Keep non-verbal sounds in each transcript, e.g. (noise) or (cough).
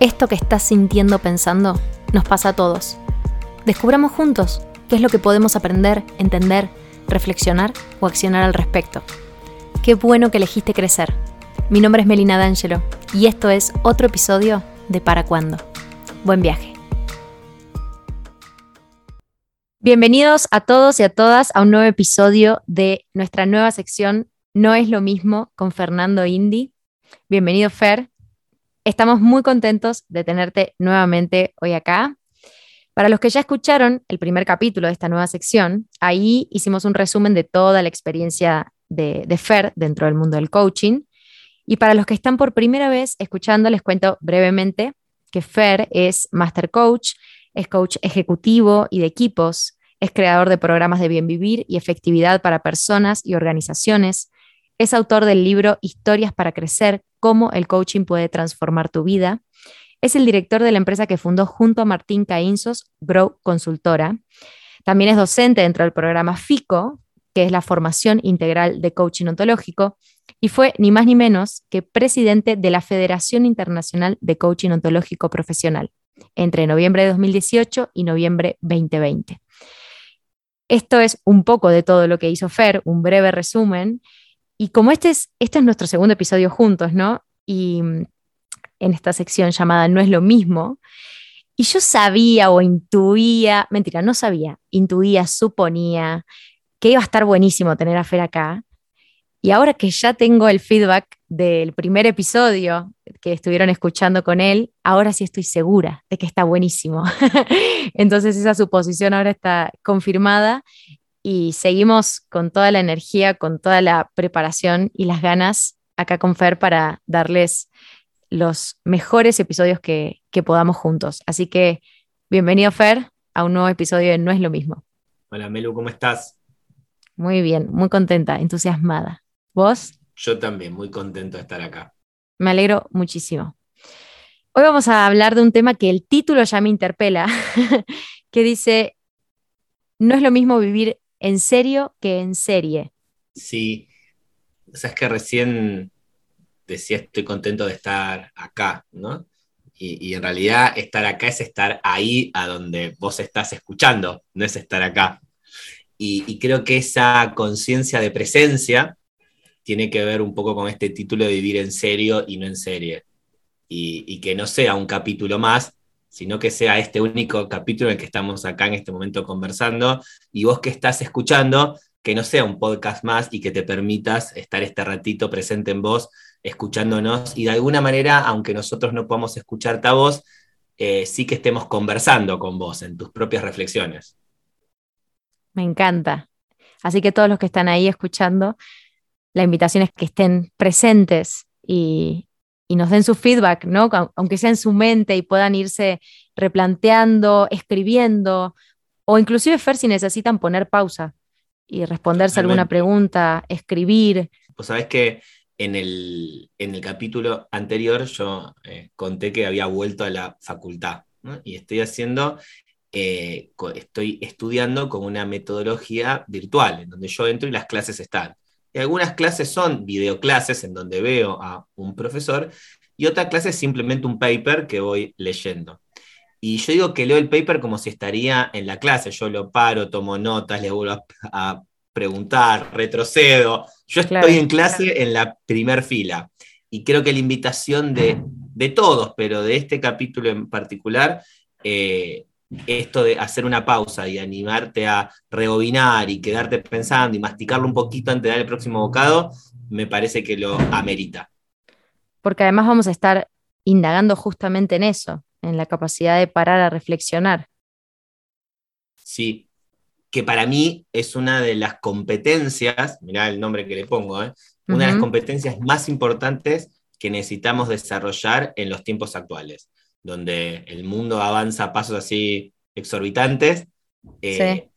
Esto que estás sintiendo pensando nos pasa a todos. Descubramos juntos qué es lo que podemos aprender, entender, reflexionar o accionar al respecto. Qué bueno que elegiste crecer. Mi nombre es Melina D'Angelo y esto es otro episodio de Para Cuándo. Buen viaje. Bienvenidos a todos y a todas a un nuevo episodio de nuestra nueva sección No es lo mismo con Fernando Indy. Bienvenido Fer, Estamos muy contentos de tenerte nuevamente hoy acá. Para los que ya escucharon el primer capítulo de esta nueva sección, ahí hicimos un resumen de toda la experiencia de, Fer dentro del mundo del coaching. Y para los que están por primera vez escuchando, les cuento brevemente que Fer es Master Coach, es coach ejecutivo y de equipos, es creador de programas de bien vivir y efectividad para personas y organizaciones, es autor del libro Historias para Crecer, cómo el coaching puede transformar tu vida. Es el director de la empresa que fundó junto a Martín Caínzos, Grow Consultora. También es docente dentro del programa FICO, que es la formación integral de coaching ontológico, y fue ni más ni menos que presidente de la Federación Internacional de Coaching Ontológico Profesional entre noviembre de 2018 y noviembre 2020. Esto es un poco de todo lo que hizo Fer, un breve resumen, y como este es, este es nuestro segundo episodio juntos, ¿no? Y mm, en esta sección llamada No es lo mismo, y yo sabía o intuía, mentira, no sabía, intuía, suponía que iba a estar buenísimo tener a Fer acá. Y ahora que ya tengo el feedback del primer episodio que estuvieron escuchando con él, ahora sí estoy segura de que está buenísimo. (laughs) Entonces esa suposición ahora está confirmada y seguimos con toda la energía, con toda la preparación y las ganas acá con Fer para darles los mejores episodios que, podamos juntos. Así que bienvenido Fer a un nuevo episodio de No es lo mismo. Hola Melu, ¿cómo estás? Muy bien, muy contenta, entusiasmada. ¿Vos? Yo también, muy contento de estar acá. Me alegro muchísimo. Hoy vamos a hablar de un tema que el título ya me interpela, (laughs) que dice, no es lo mismo vivir en serio que en serie. Sí, o sea, es que recién decía estoy contento de estar acá, ¿no? Y, en realidad estar acá es estar ahí a donde vos estás escuchando, no es estar acá. Y, creo que esa conciencia de presencia tiene que ver un poco con este título de vivir en serio y no en serie. Y, y que no sea un capítulo más, sino que sea este único capítulo en el que estamos acá en este momento conversando y vos que estás escuchando, que no sea un podcast más y que te permitas estar este ratito presente en vos, escuchándonos y de alguna manera, aunque nosotros no podamos escucharte a vos, eh, sí que estemos conversando con vos en tus propias reflexiones. Me encanta. Así que todos los que están ahí escuchando, la invitación es que estén presentes y, y nos den su feedback, ¿no? Aunque sea en su mente y puedan irse replanteando, escribiendo, o inclusive Fer si necesitan poner pausa y responderse alguna pregunta, escribir. Pues sabes que en el, en el capítulo anterior yo eh, conté que había vuelto a la facultad y estoy haciendo, eh, estoy estudiando con una metodología virtual, en donde yo entro y las clases están algunas clases son videoclases en donde veo a un profesor y otra clase es simplemente un paper que voy leyendo. Y yo digo que leo el paper como si estaría en la clase, yo lo paro, tomo notas, le vuelvo a, preguntar, retrocedo. Yo estoy en clase en la primer fila. Y creo que la invitación de, de todos, pero de este capítulo en particular, eh, esto de hacer una pausa y animarte a rebobinar y quedarte pensando y masticarlo un poquito antes de dar el próximo bocado, me parece que lo amerita. Porque además vamos a estar indagando justamente en eso, en la capacidad de parar a reflexionar. Sí, que para mí es una de las competencias, mirá el nombre que le pongo, ¿eh? una de las competencias más importantes que necesitamos desarrollar en los tiempos actuales donde el mundo avanza a pasos así exorbitantes, eh,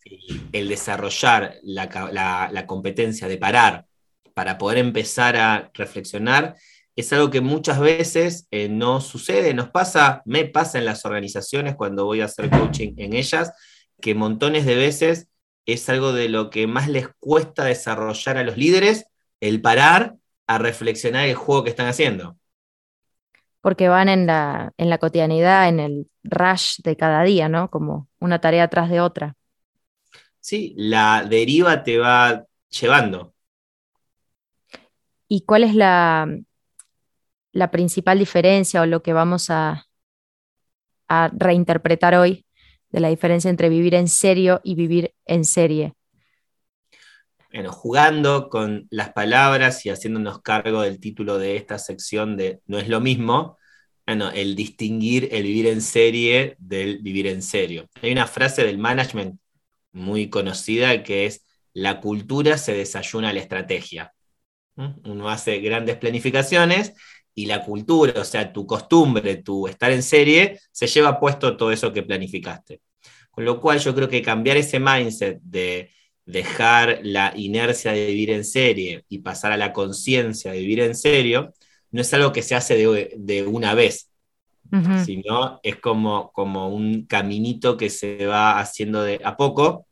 el desarrollar la, competencia de parar para poder empezar a reflexionar es algo que muchas veces eh, no sucede, nos pasa, me pasa en las organizaciones cuando voy a hacer coaching en ellas, que montones de veces es algo de lo que más les cuesta desarrollar a los líderes, el parar a reflexionar el juego que están haciendo. Porque van en la, en la cotidianidad, en el rush de cada día, ¿no? Como una tarea tras de otra. Sí, la deriva te va llevando. ¿Y cuál es la, la principal diferencia o lo que vamos a, a reinterpretar hoy de la diferencia entre vivir en serio y vivir en serie? Bueno, jugando con las palabras y haciéndonos cargo del título de esta sección de No es lo mismo, bueno, el distinguir el vivir en serie del vivir en serio. Hay una frase del management muy conocida que es, la cultura se desayuna a la estrategia. Uno hace grandes planificaciones y la cultura, o sea, tu costumbre, tu estar en serie, se lleva puesto todo eso que planificaste. Con lo cual yo creo que cambiar ese mindset de dejar la inercia de vivir en serie y pasar a la conciencia de vivir en serio, no es algo que se hace de, una vez, sino es como, como un caminito que se va haciendo de a poco.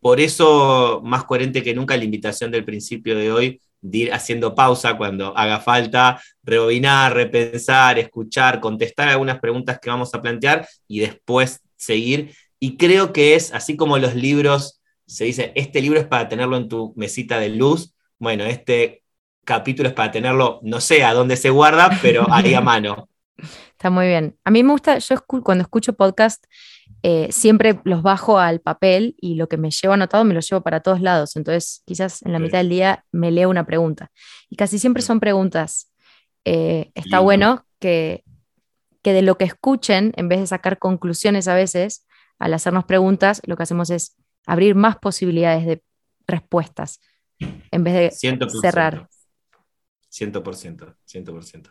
Por eso, más coherente que nunca, la invitación del principio de hoy de ir haciendo pausa cuando haga falta, rebobinar, repensar, escuchar, contestar algunas preguntas que vamos a plantear y después seguir. Y creo que es así como los libros, se dice, este libro es para tenerlo en tu mesita de luz. Bueno, este capítulo es para tenerlo, no sé a dónde se guarda, pero ahí a (laughs) mano. Está muy bien. A mí me gusta, yo cuando escucho podcast, eh, siempre los bajo al papel y lo que me llevo anotado me lo llevo para todos lados. Entonces, quizás en la mitad del día me leo una pregunta. Y casi siempre son preguntas. Eh, está bueno que, que de lo que escuchen, en vez de sacar conclusiones a veces, al hacernos preguntas, lo que hacemos es abrir más posibilidades de respuestas en vez de cerrar. 100%, 100%.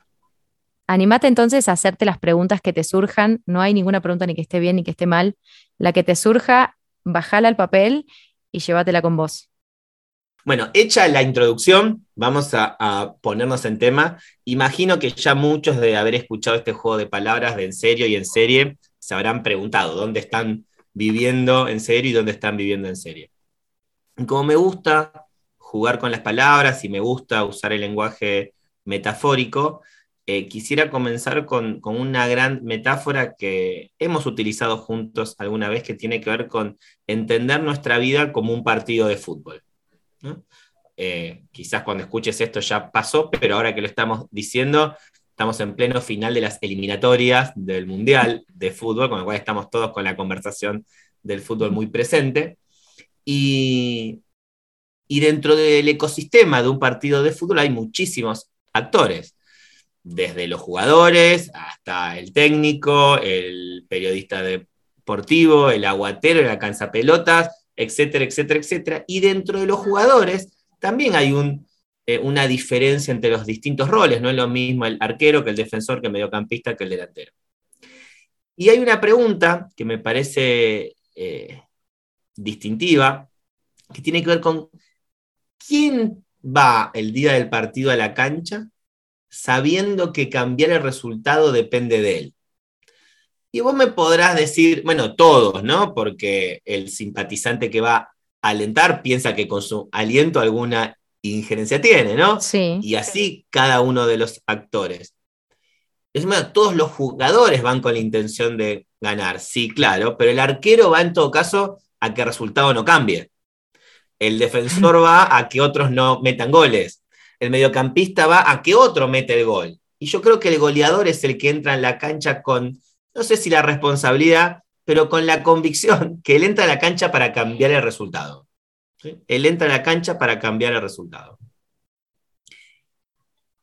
Anímate entonces a hacerte las preguntas que te surjan. No hay ninguna pregunta ni que esté bien ni que esté mal. La que te surja, bajala al papel y llévatela con vos. Bueno, hecha la introducción, vamos a, ponernos en tema. Imagino que ya muchos de haber escuchado este juego de palabras de en serio y en serie se habrán preguntado dónde están viviendo en serio y dónde están viviendo en serie. como me gusta jugar con las palabras y me gusta usar el lenguaje metafórico, eh, quisiera comenzar con, una gran metáfora que hemos utilizado juntos alguna vez que tiene que ver con entender nuestra vida como un partido de fútbol. Eh, quizás cuando escuches esto ya pasó, pero ahora que lo estamos diciendo, estamos en pleno final de las eliminatorias del Mundial de Fútbol, con lo cual estamos todos con la conversación del fútbol muy presente. Y, dentro del ecosistema de un partido de fútbol hay muchísimos actores desde los jugadores hasta el técnico, el periodista deportivo, el aguatero, el pelotas, etcétera, etcétera, etcétera. Y dentro de los jugadores también hay eh, una diferencia entre los distintos roles. No es lo mismo el arquero que el defensor, que el mediocampista, que el delantero. Y hay una pregunta que me parece eh, distintiva, que tiene que ver con quién va el día del partido a la cancha sabiendo que cambiar el resultado depende de él. Y vos me podrás decir, bueno, todos, ¿no? Porque el simpatizante que va a alentar piensa que con su aliento alguna injerencia tiene, ¿no? Sí. Y así cada uno de los actores. Es más, todos los jugadores van con la intención de ganar, sí, claro, pero el arquero va en todo caso a que el resultado no cambie. El defensor va a que otros no metan goles el mediocampista va a que otro mete el gol. Y yo creo que el goleador es el que entra en la cancha con, no sé si la responsabilidad, pero con la convicción que él entra a la cancha para cambiar el resultado. Él entra a la cancha para cambiar el resultado.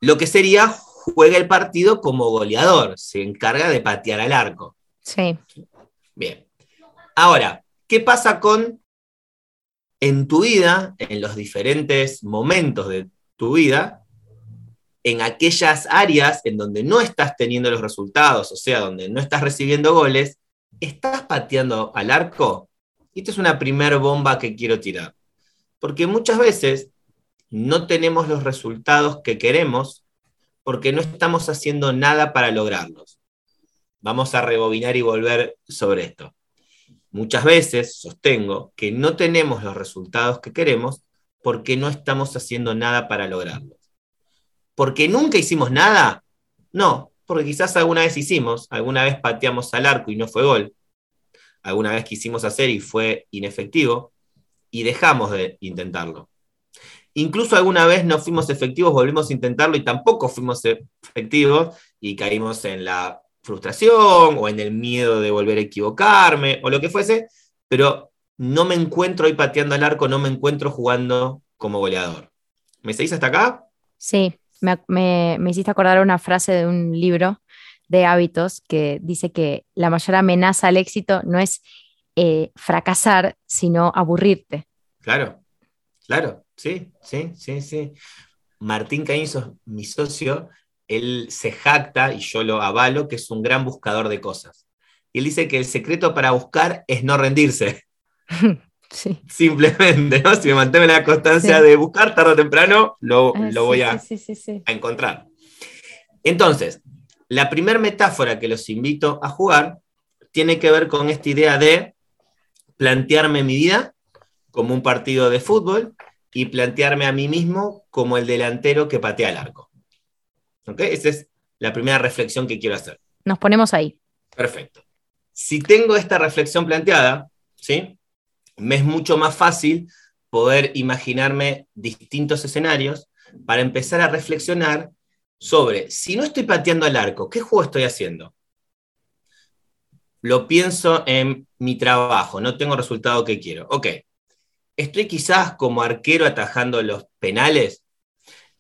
Lo que sería, juega el partido como goleador, se encarga de patear al arco. Sí. Bien. Ahora, ¿qué pasa con en tu vida, en los diferentes momentos de tu vida en aquellas áreas en donde no estás teniendo los resultados, o sea, donde no estás recibiendo goles, estás pateando al arco. Y esta es una primera bomba que quiero tirar. Porque muchas veces no tenemos los resultados que queremos porque no estamos haciendo nada para lograrlos. Vamos a rebobinar y volver sobre esto. Muchas veces sostengo que no tenemos los resultados que queremos porque no estamos haciendo nada para lograrlo. ¿Porque nunca hicimos nada? No, porque quizás alguna vez hicimos, alguna vez pateamos al arco y no fue gol, alguna vez quisimos hacer y fue inefectivo, y dejamos de intentarlo. Incluso alguna vez no fuimos efectivos, volvimos a intentarlo y tampoco fuimos efectivos y caímos en la frustración o en el miedo de volver a equivocarme o lo que fuese, pero no me encuentro hoy pateando al arco, no me encuentro jugando como goleador. ¿Me seguís hasta acá? Sí, me, hiciste acordar una frase de un libro de hábitos que dice que la mayor amenaza al éxito no es eh, fracasar, sino aburrirte. Claro, claro, sí, sí, sí, sí. Martín Caínzo, mi socio, él se jacta, y yo lo avalo, que es un gran buscador de cosas. Y él dice que el secreto para buscar es no rendirse. (laughs) Simplemente, ¿no? Si me mantengo en la constancia de buscar, tarde o temprano, lo, ah, voy a, a encontrar. Entonces, la primera metáfora que los invito a jugar tiene que ver con esta idea de plantearme mi vida como un partido de fútbol y plantearme a mí mismo como el delantero que patea el arco. ¿Ok? Esa es la primera reflexión que quiero hacer. Nos ponemos ahí. Perfecto. Si tengo esta reflexión planteada, ¿sí? me es mucho más fácil poder imaginarme distintos escenarios para empezar a reflexionar sobre, si no estoy pateando al arco, ¿qué juego estoy haciendo? Lo pienso en mi trabajo, no tengo resultado que quiero. Ok, estoy quizás como arquero atajando los penales,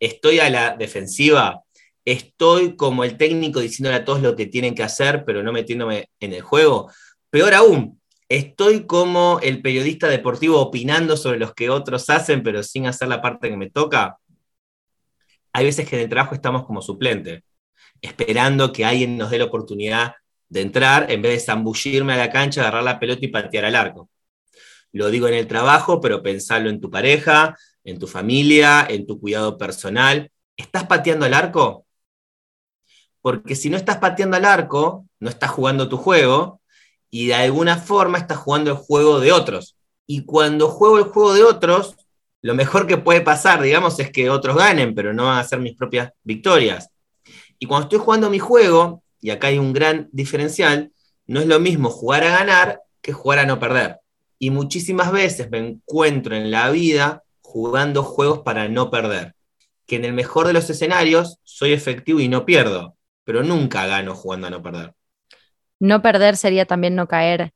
estoy a la defensiva, estoy como el técnico diciéndole a todos lo que tienen que hacer, pero no metiéndome en el juego. Peor aún, estoy como el periodista deportivo opinando sobre los que otros hacen, pero sin hacer la parte que me toca. Hay veces que en el trabajo estamos como suplente, esperando que alguien nos dé la oportunidad de entrar en vez de zambullirme a la cancha, agarrar la pelota y patear al arco. Lo digo en el trabajo, pero pensarlo en tu pareja, en tu familia, en tu cuidado personal. ¿Estás pateando al arco? Porque si no estás pateando al arco, no estás jugando tu juego, y de alguna forma está jugando el juego de otros. Y cuando juego el juego de otros, lo mejor que puede pasar, digamos, es que otros ganen, pero no van a ser mis propias victorias. Y cuando estoy jugando mi juego, y acá hay un gran diferencial, no es lo mismo jugar a ganar que jugar a no perder. Y muchísimas veces me encuentro en la vida jugando juegos para no perder. Que en el mejor de los escenarios soy efectivo y no pierdo, pero nunca gano jugando a no perder no perder sería también no caer,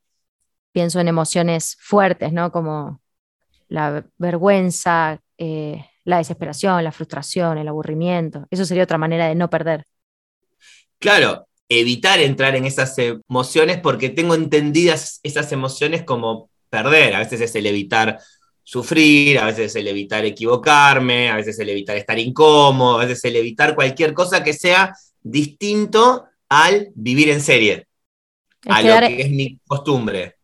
pienso en emociones fuertes, ¿no? Como la vergüenza, eh, la desesperación, la frustración, el aburrimiento. Eso sería otra manera de no perder. Claro, evitar entrar en esas emociones porque tengo entendidas esas emociones como perder. A veces es el evitar sufrir, a veces es el evitar equivocarme, a veces es el evitar estar incómodo, a veces es el evitar cualquier cosa que sea distinto al vivir en serie a lo que es mi costumbre.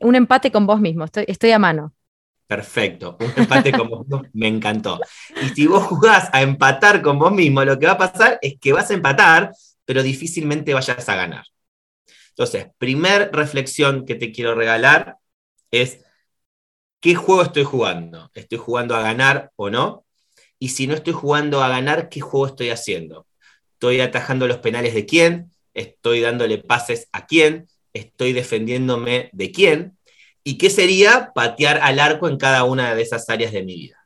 Un empate con vos mismo, estoy, estoy a mano. Perfecto, un empate con vos mismo, me encantó. Y si vos jugás a empatar con vos mismo, lo que va a pasar es que vas a empatar, pero difícilmente vayas a ganar. Entonces, primer reflexión que te quiero regalar es, ¿qué juego estoy jugando? ¿Estoy jugando a ganar o no? Y si no estoy jugando a ganar, ¿qué juego estoy haciendo? ¿Estoy atajando los penales de quién? estoy dándole pases a quién, estoy defendiéndome de quién, y qué sería patear al arco en cada una de esas áreas de mi vida.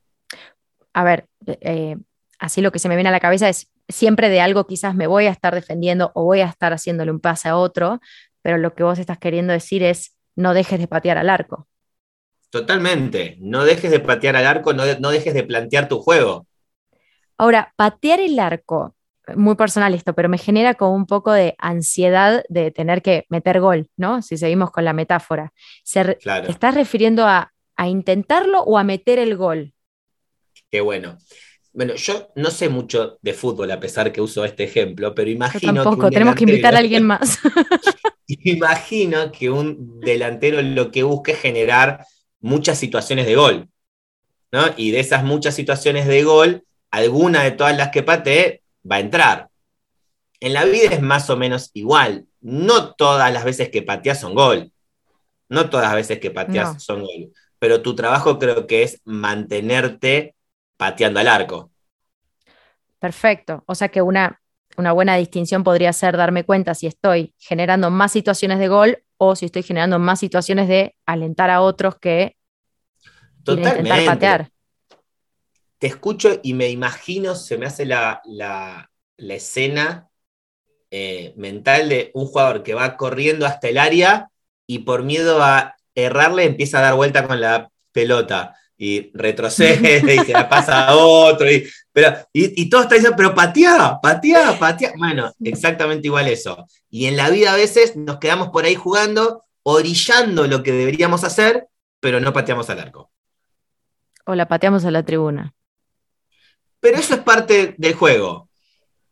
A ver, eh, así lo que se me viene a la cabeza es siempre de algo quizás me voy a estar defendiendo o voy a estar haciéndole un pase a otro, pero lo que vos estás queriendo decir es no dejes de patear al arco. Totalmente, no dejes de patear al arco, no, no dejes de plantear tu juego. Ahora, patear el arco muy personal esto, pero me genera como un poco de ansiedad de tener que meter gol, ¿no? Si seguimos con la metáfora. ¿Te estás refiriendo a, intentarlo o a meter el gol? Qué bueno. Bueno, yo no sé mucho de fútbol a pesar que uso este ejemplo, pero imagino. tampoco, tenemos que invitar a alguien más. (laughs) imagino que un delantero lo que busca es generar muchas situaciones de gol, ¿no? Y de esas muchas situaciones de gol, alguna de todas las que patee va a entrar. En la vida es más o menos igual. No todas las veces que pateas son gol. No todas las veces que pateas son gol. Pero tu trabajo creo que es mantenerte pateando al arco. Perfecto. O sea que una, una buena distinción podría ser darme cuenta si estoy generando más situaciones de gol o si estoy generando más situaciones de alentar a otros que intentar patear. Te escucho y me imagino, se me hace la, escena eh, mental de un jugador que va corriendo hasta el área y por miedo a errarle empieza a dar vuelta con la pelota y retrocede y se la pasa a otro. Y, pero, y, todo está diciendo, pero patea, patea, patea. Bueno, exactamente igual eso. Y en la vida a veces nos quedamos por ahí jugando, orillando lo que deberíamos hacer, pero no pateamos al arco. O la pateamos a la tribuna. Pero eso es parte del juego.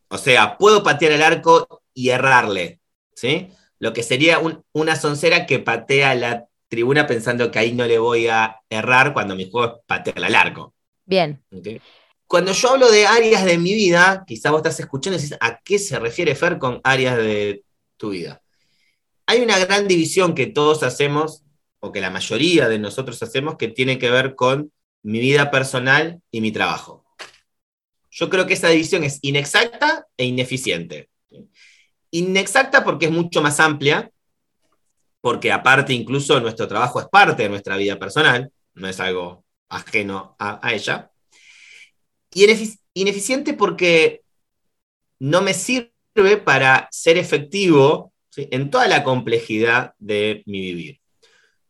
O sea, puedo patear el arco y errarle. ¿sí? Lo que sería una soncera que patea la tribuna pensando que ahí no le voy a errar cuando mi juego es patear al arco. Bien. Cuando yo hablo de áreas de mi vida, quizá vos estás escuchando y decís, ¿a qué se refiere Fer con áreas de tu vida? Hay una gran división que todos hacemos, o que la mayoría de nosotros hacemos, que tiene que ver con mi vida personal y mi trabajo. Yo creo que esa división es inexacta e ineficiente. Inexacta porque es mucho más amplia, porque aparte incluso nuestro trabajo es parte de nuestra vida personal, no es algo ajeno a, ella. Y ineficiente porque no me sirve para ser efectivo en toda la complejidad de mi vivir.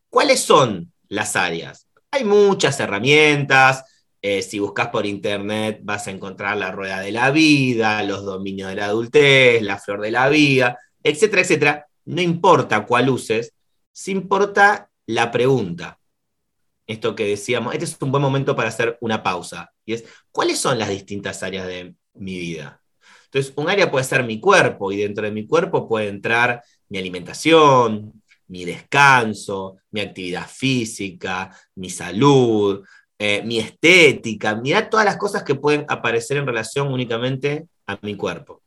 ¿Cuáles son las áreas? Hay muchas herramientas. Eh, si buscas por internet vas a encontrar la rueda de la vida, los dominios de la adultez, la flor de la vida, etcétera, etcétera no importa cuál uses, si importa la pregunta. Esto que decíamos, este es un buen momento para hacer una pausa. Y es, ¿cuáles son las distintas áreas de mi vida? Entonces, un área puede ser mi cuerpo y dentro de mi cuerpo puede entrar mi alimentación, mi descanso, mi actividad física, mi salud, eh, mi estética. Mira todas las cosas que pueden aparecer en relación únicamente a mi cuerpo.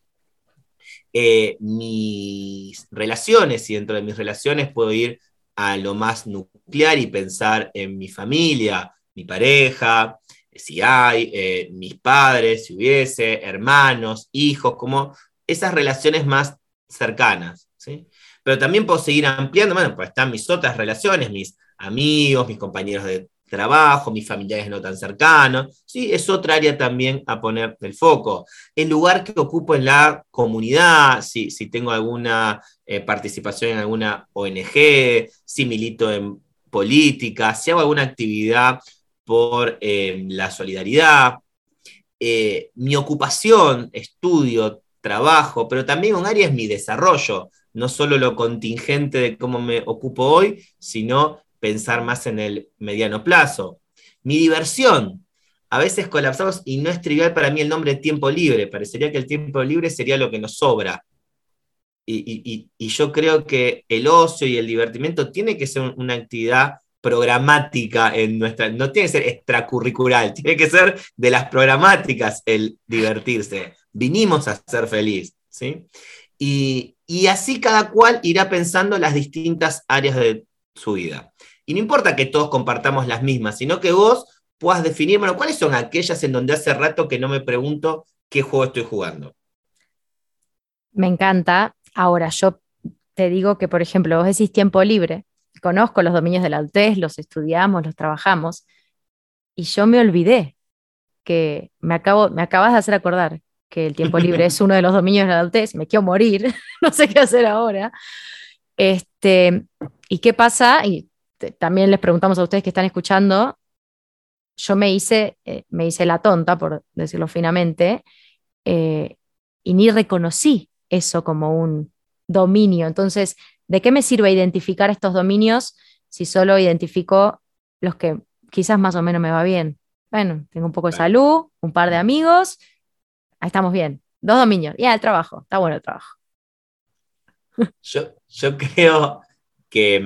Eh, mis relaciones y dentro de mis relaciones puedo ir a lo más nuclear y pensar en mi familia, mi pareja, si hay, eh, mis padres, si hubiese, hermanos, hijos, como esas relaciones más cercanas. ¿sí? Pero también puedo seguir ampliando, bueno, pues están mis otras relaciones, mis amigos, mis compañeros de trabajo, mis familiares no tan cercanos, ¿sí? es otra área también a poner el foco. El lugar que ocupo en la comunidad, si, si tengo alguna eh, participación en alguna ONG, si milito en política, si hago alguna actividad por eh, la solidaridad, eh, mi ocupación, estudio, trabajo, pero también un área es mi desarrollo, no solo lo contingente de cómo me ocupo hoy, sino pensar más en el mediano plazo. Mi diversión. A veces colapsamos y no es trivial para mí el nombre tiempo libre. Parecería que el tiempo libre sería lo que nos sobra. Y, yo creo que el ocio y el divertimiento tiene que ser una actividad programática en nuestra, no tiene que ser extracurricular, tiene que ser de las programáticas el divertirse. Vinimos a ser feliz, ¿sí? Y, y así cada cual irá pensando las distintas áreas de su vida. Y no importa que todos compartamos las mismas, sino que vos puedas definir, bueno, cuáles son aquellas en donde hace rato que no me pregunto qué juego estoy jugando. Me encanta. Ahora, yo te digo que, por ejemplo, vos decís tiempo libre. Conozco los dominios de la UTES, los estudiamos, los trabajamos. Y yo me olvidé que me, acabo, me acabas de hacer acordar que el tiempo libre (laughs) es uno de los dominios de la UTES. Me quiero morir, (laughs) no sé qué hacer ahora. Este, ¿Y qué pasa? Y también les preguntamos a ustedes que están escuchando, yo me hice, eh, me hice la tonta, por decirlo finamente, eh, y ni reconocí eso como un dominio. Entonces, ¿de qué me sirve identificar estos dominios si solo identifico los que quizás más o menos me va bien? Bueno, tengo un poco de salud, un par de amigos, ahí estamos bien. Dos dominios, ya el trabajo, está bueno el trabajo. Yo, yo creo que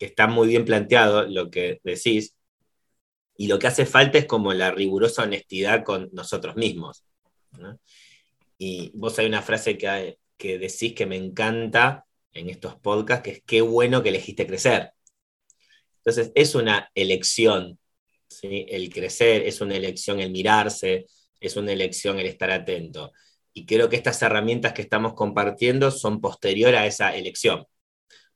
mm, está muy bien planteado lo que decís, y lo que hace falta es como la rigurosa honestidad con nosotros mismos. Y vos hay una frase que, que decís que me encanta en estos podcasts, que es qué bueno que elegiste crecer. Entonces, es una elección, ¿sí? el crecer, es una elección el mirarse, es una elección el estar atento. y creo que estas herramientas que estamos compartiendo son posterior a esa elección.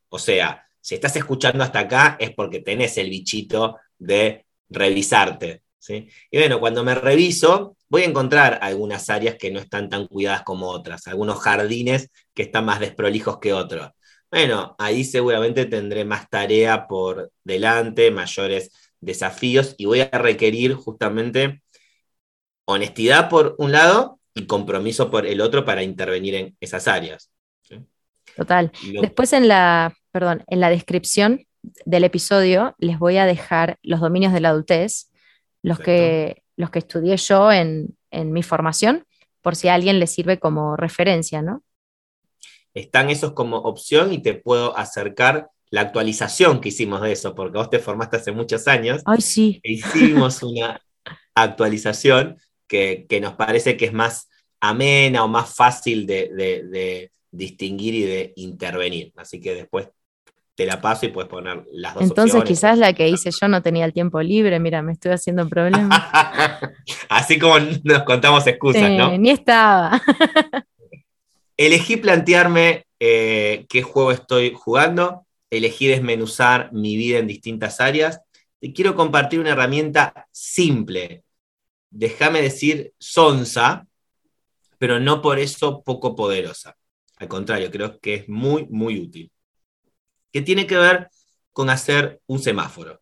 O sea, si estás escuchando hasta acá es porque tenés el bichito de revisarte. ¿sí? Y bueno, cuando me reviso, voy a encontrar algunas áreas que no están tan cuidadas como otras, algunos jardines que están más desprolijos que otros. Bueno, ahí seguramente tendré más tarea por delante, mayores desafíos y voy a requerir justamente honestidad por un lado y compromiso por el otro para intervenir en esas áreas. Total. Después en la, perdón, en la descripción del episodio les voy a dejar los dominios de la adultez, los que, los que estudié yo en, en mi formación, por si a alguien le sirve como referencia, ¿no? Están esos como opción y te puedo acercar la actualización que hicimos de eso, porque vos te formaste hace muchos años. Ay, sí. E hicimos una actualización que, nos parece que es más amena o más fácil de, distinguir y de intervenir. Así que después te la paso y puedes poner las dos Entonces quizás la que hice yo no tenía el tiempo libre, mira, me estoy haciendo problemas. (laughs) Así como nos contamos excusas, ¿no? Ni estaba. (laughs) Elegí plantearme eh, qué juego estoy jugando, elegí desmenuzar mi vida en distintas áreas y quiero compartir una herramienta simple, déjame decir, sonsa, pero no por eso poco poderosa. Al contrario, creo que es muy, muy útil. Que tiene que ver con hacer un semáforo.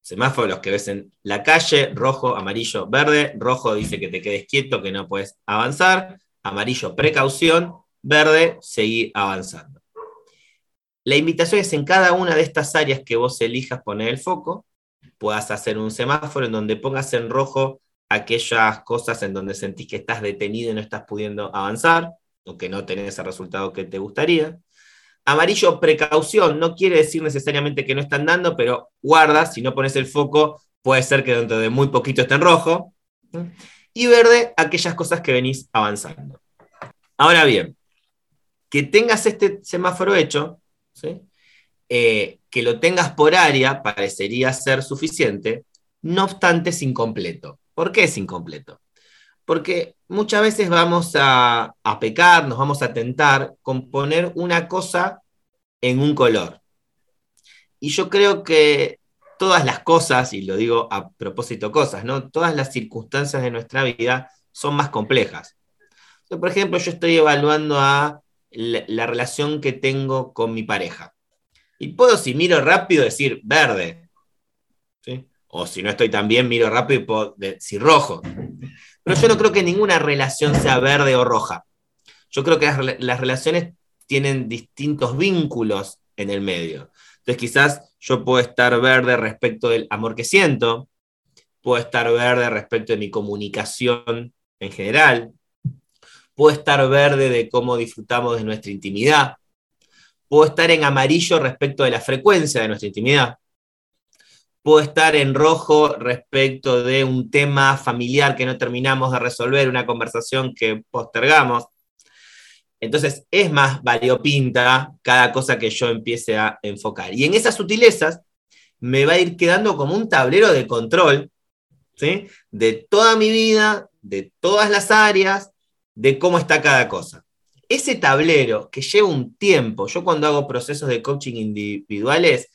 Semáforo los que ves en la calle, rojo, amarillo, verde. Rojo dice que te quedes quieto, que no puedes avanzar. Amarillo, precaución. Verde, seguir avanzando. La invitación es en cada una de estas áreas que vos elijas poner el foco, puedas hacer un semáforo en donde pongas en rojo aquellas cosas en donde sentís que estás detenido y no estás pudiendo avanzar, o que no tenés el resultado que te gustaría. Amarillo, precaución, no quiere decir necesariamente que no están dando, pero guarda, si no pones el foco, puede ser que dentro de muy poquito esté en rojo. Y verde, aquellas cosas que venís avanzando. Ahora bien, que tengas este semáforo hecho, ¿sí? Eh, que lo tengas por área parecería ser suficiente, no obstante es incompleto. ¿Por qué es incompleto? Porque muchas veces vamos a, a pecar, nos vamos a tentar con poner una cosa en un color. Y yo creo que todas las cosas, y lo digo a propósito cosas, ¿no? Todas las circunstancias de nuestra vida son más complejas. por ejemplo, yo estoy evaluando a la, relación que tengo con mi pareja. Y puedo, si miro rápido, decir verde. O si no estoy tan bien, miro rápido y puedo decir rojo. Pero yo no creo que ninguna relación sea verde o roja. Yo creo que las, relaciones tienen distintos vínculos en el medio. Entonces quizás yo puedo estar verde respecto del amor que siento, puedo estar verde respecto de mi comunicación en general, puedo estar verde de cómo disfrutamos de nuestra intimidad, Puedo estar en amarillo respecto de la frecuencia de nuestra intimidad. Puedo estar en rojo respecto de un tema familiar que no terminamos de resolver, una conversación que postergamos. Entonces es más variopinta cada cosa que yo empiece a enfocar. Y en esas sutilezas me va a ir quedando como un tablero de control ¿sí? de toda mi vida, de todas las áreas, de cómo está cada cosa ese tablero que lleva un tiempo, yo cuando hago procesos de coaching individuales,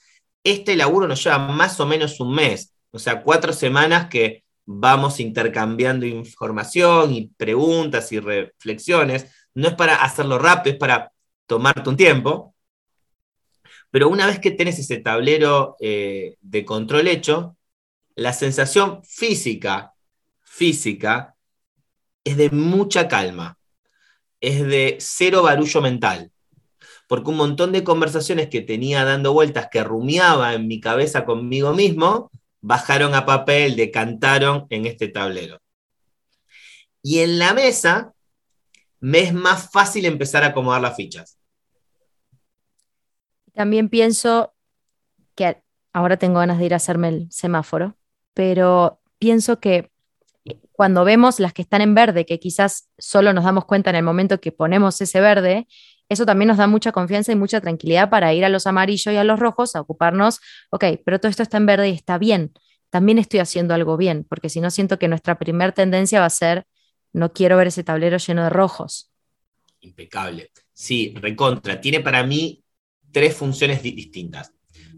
este laburo nos lleva más o menos un mes, o sea, cuatro semanas que vamos intercambiando información y preguntas y reflexiones. No es para hacerlo rápido, es para tomarte un tiempo. Pero una vez que tenés ese tablero eh, de control hecho, la sensación física, física, es de mucha calma es de cero barullo mental. Porque un montón de conversaciones que tenía dando vueltas, que rumiaba en mi cabeza conmigo mismo, bajaron a papel, decantaron en este tablero. Y en la mesa me es más fácil empezar a acomodar las fichas. También pienso que ahora tengo ganas de ir a hacerme el semáforo, pero pienso que cuando vemos las que están en verde, que quizás solo nos damos cuenta en el momento que ponemos ese verde, eso también nos da mucha confianza y mucha tranquilidad para ir a los amarillos y a los rojos a ocuparnos, ok, pero todo esto está en verde y está bien, también estoy haciendo algo bien, porque si no siento que nuestra primer tendencia va a ser, no quiero ver ese tablero lleno de rojos. Impecable. Sí, recontra. Tiene para mí tres funciones distintas.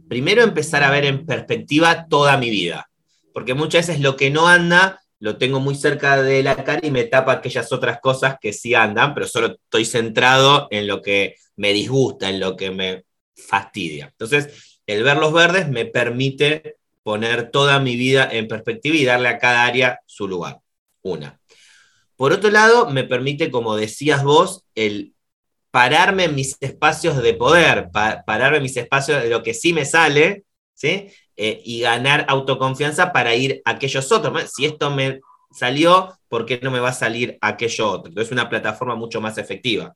Primero, empezar a ver en perspectiva toda mi vida, porque muchas veces lo que no anda lo tengo muy cerca de la cara y me tapa aquellas otras cosas que sí andan, pero solo estoy centrado en lo que me disgusta, en lo que me fastidia. Entonces, el ver los verdes me permite poner toda mi vida en perspectiva y darle a cada área su lugar. Una. Por otro lado, me permite, como decías vos, el pararme en mis espacios de poder, pararme en mis espacios de lo que sí me sale, ¿sí? Eh, y ganar autoconfianza para ir a aquellos otros. Si esto me salió, ¿por qué no me va a salir aquello otro? Entonces, es una plataforma mucho más efectiva.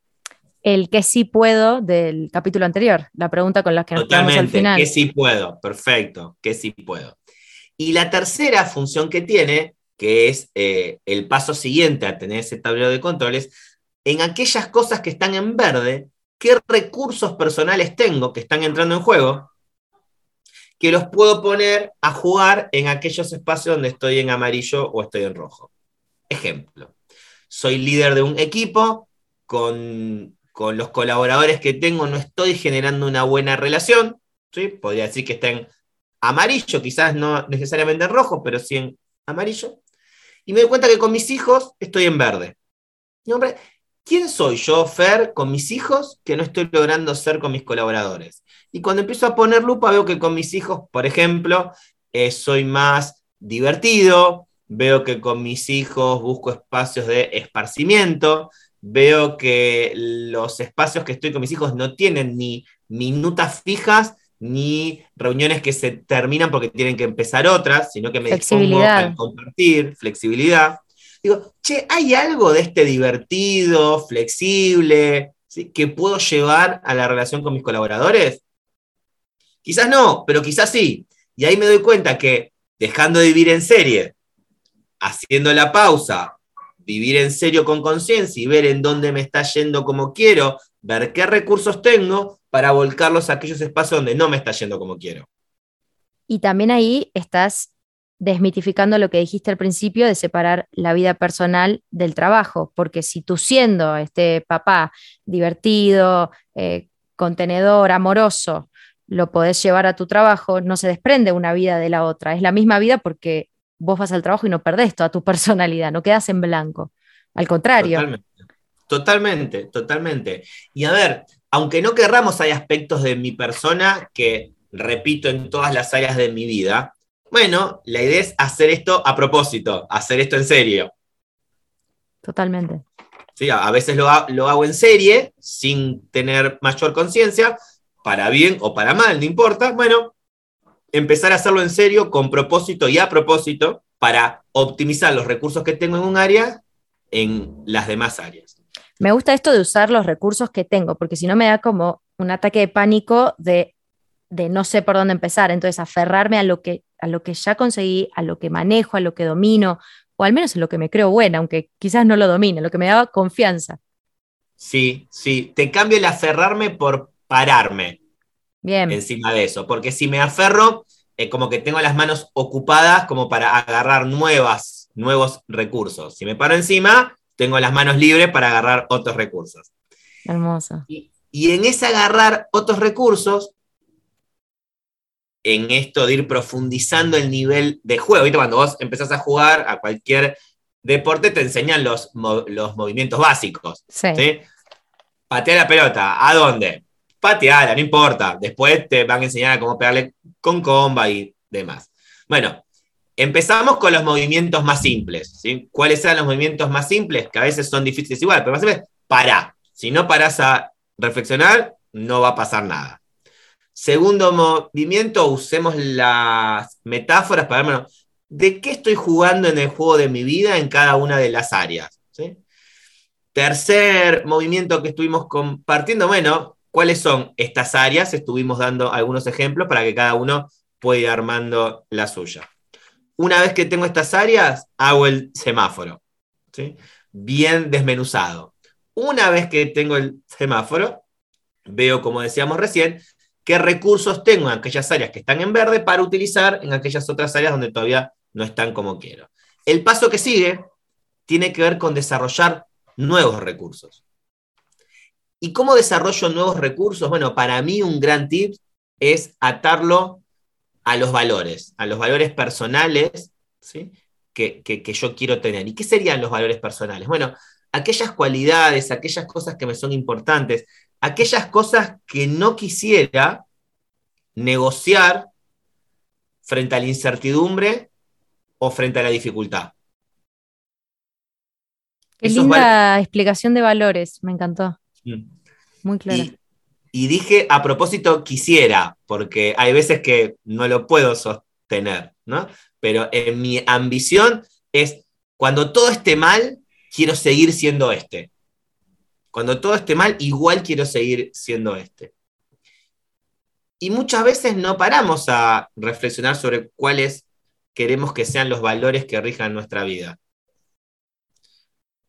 El que sí puedo del capítulo anterior, la pregunta con la que nos quedamos al final. Que sí puedo, perfecto, que sí puedo. Y la tercera función que tiene, que es eh, el paso siguiente a tener ese tablero de controles, en aquellas cosas que están en verde, qué recursos personales tengo que están entrando en juego, que los puedo poner a jugar en aquellos espacios donde estoy en amarillo o estoy en rojo. Ejemplo, soy líder de un equipo, con, los colaboradores que tengo no estoy generando una buena relación, ¿sí? podría decir que está en amarillo, quizás no necesariamente en rojo, pero sí en amarillo. Y me doy cuenta que con mis hijos estoy en verde. ¿Quién soy yo, Fer, con mis hijos que no estoy logrando ser con mis colaboradores? Y cuando empiezo a poner lupa veo que con mis hijos, por ejemplo, eh, soy más divertido, veo que con mis hijos busco espacios de esparcimiento, veo que los espacios que estoy con mis hijos no tienen ni minutas fijas, ni reuniones que se terminan porque tienen que empezar otras, sino que me dispongo a compartir, flexibilidad digo, che, ¿hay algo de este divertido, flexible, que puedo llevar a la relación con mis colaboradores? Quizás no, pero quizás sí. Y ahí me doy cuenta que dejando de vivir en serie, haciendo la pausa, vivir en serio con conciencia y ver en dónde me está yendo como quiero, ver qué recursos tengo para volcarlos a aquellos espacios donde no me está yendo como quiero. Y también ahí estás desmitificando lo que dijiste al principio de separar la vida personal del trabajo, porque si tú siendo este papá divertido, eh, contenedor, amoroso, lo podés llevar a tu trabajo, no se desprende una vida de la otra, es la misma vida porque vos vas al trabajo y no perdés toda tu (laughs) personalidad, no quedas en blanco, al contrario. Totalmente, totalmente, totalmente. Y a ver, aunque no querramos, hay aspectos de mi persona que repito en todas las áreas de mi vida, bueno, la idea es hacer esto a propósito, hacer esto en serio. Totalmente. Sí, a veces lo, hago en serie, sin tener mayor conciencia, para bien o para mal, no importa. Bueno, empezar a hacerlo en serio, con propósito y a propósito, para optimizar los recursos que tengo en un área en las demás áreas. Me gusta esto de usar los recursos que tengo, porque si no me da como un ataque de pánico de, de no sé por dónde empezar. Entonces, aferrarme a lo que a lo que ya conseguí, a lo que manejo, a lo que domino, o al menos en lo que me creo buena, aunque quizás no lo domine, lo que me daba confianza. Sí, sí, te cambio el aferrarme por pararme. Bien. Encima de eso, porque si me aferro, es como que tengo las manos ocupadas como para agarrar nuevas, nuevos recursos. Si me paro encima, tengo las manos libres para agarrar otros recursos. Hermoso. Y, y en ese agarrar otros recursos, en esto de ir profundizando el nivel de juego. ¿Viste? Cuando vos empezás a jugar a cualquier deporte, te enseñan los, los movimientos básicos. Sí. Patea la pelota. ¿A dónde? Pateala, no importa. Después te van a enseñar a cómo pegarle con comba y demás. Bueno, empezamos con los movimientos más simples. ¿sí? ¿Cuáles son los movimientos más simples? Que a veces son difíciles igual, pero más simples, pará. Si no parás a reflexionar, no va a pasar nada. Segundo movimiento, usemos las metáforas para ver, ¿de qué estoy jugando en el juego de mi vida en cada una de las áreas? Tercer movimiento que estuvimos compartiendo, bueno, ¿cuáles son estas áreas? Estuvimos dando algunos ejemplos para que cada uno pueda ir armando la suya. Una vez que tengo estas áreas, hago el semáforo, bien desmenuzado. Una vez que tengo el semáforo, veo, como decíamos recién, qué recursos tengo en aquellas áreas que están en verde para utilizar en aquellas otras áreas donde todavía no están como quiero. El paso que sigue tiene que ver con desarrollar nuevos recursos. ¿Y cómo desarrollo nuevos recursos? Bueno, para mí un gran tip es atarlo a los valores, a los valores personales ¿sí? que, que, yo quiero tener. ¿Y qué serían los valores personales? Bueno, aquellas cualidades, aquellas cosas que me son importantes, aquellas cosas que no quisiera negociar frente a la incertidumbre o frente a la dificultad. Qué linda explicación de valores, me encantó. Mm. Muy claro. Y, dije, a propósito, quisiera, porque hay veces que no lo puedo sostener, ¿no? Pero en mi ambición es, cuando todo esté mal, quiero seguir siendo este. Cuando todo esté mal, igual quiero seguir siendo este. Y muchas veces no paramos a reflexionar sobre cuáles queremos que sean los valores que rijan nuestra vida.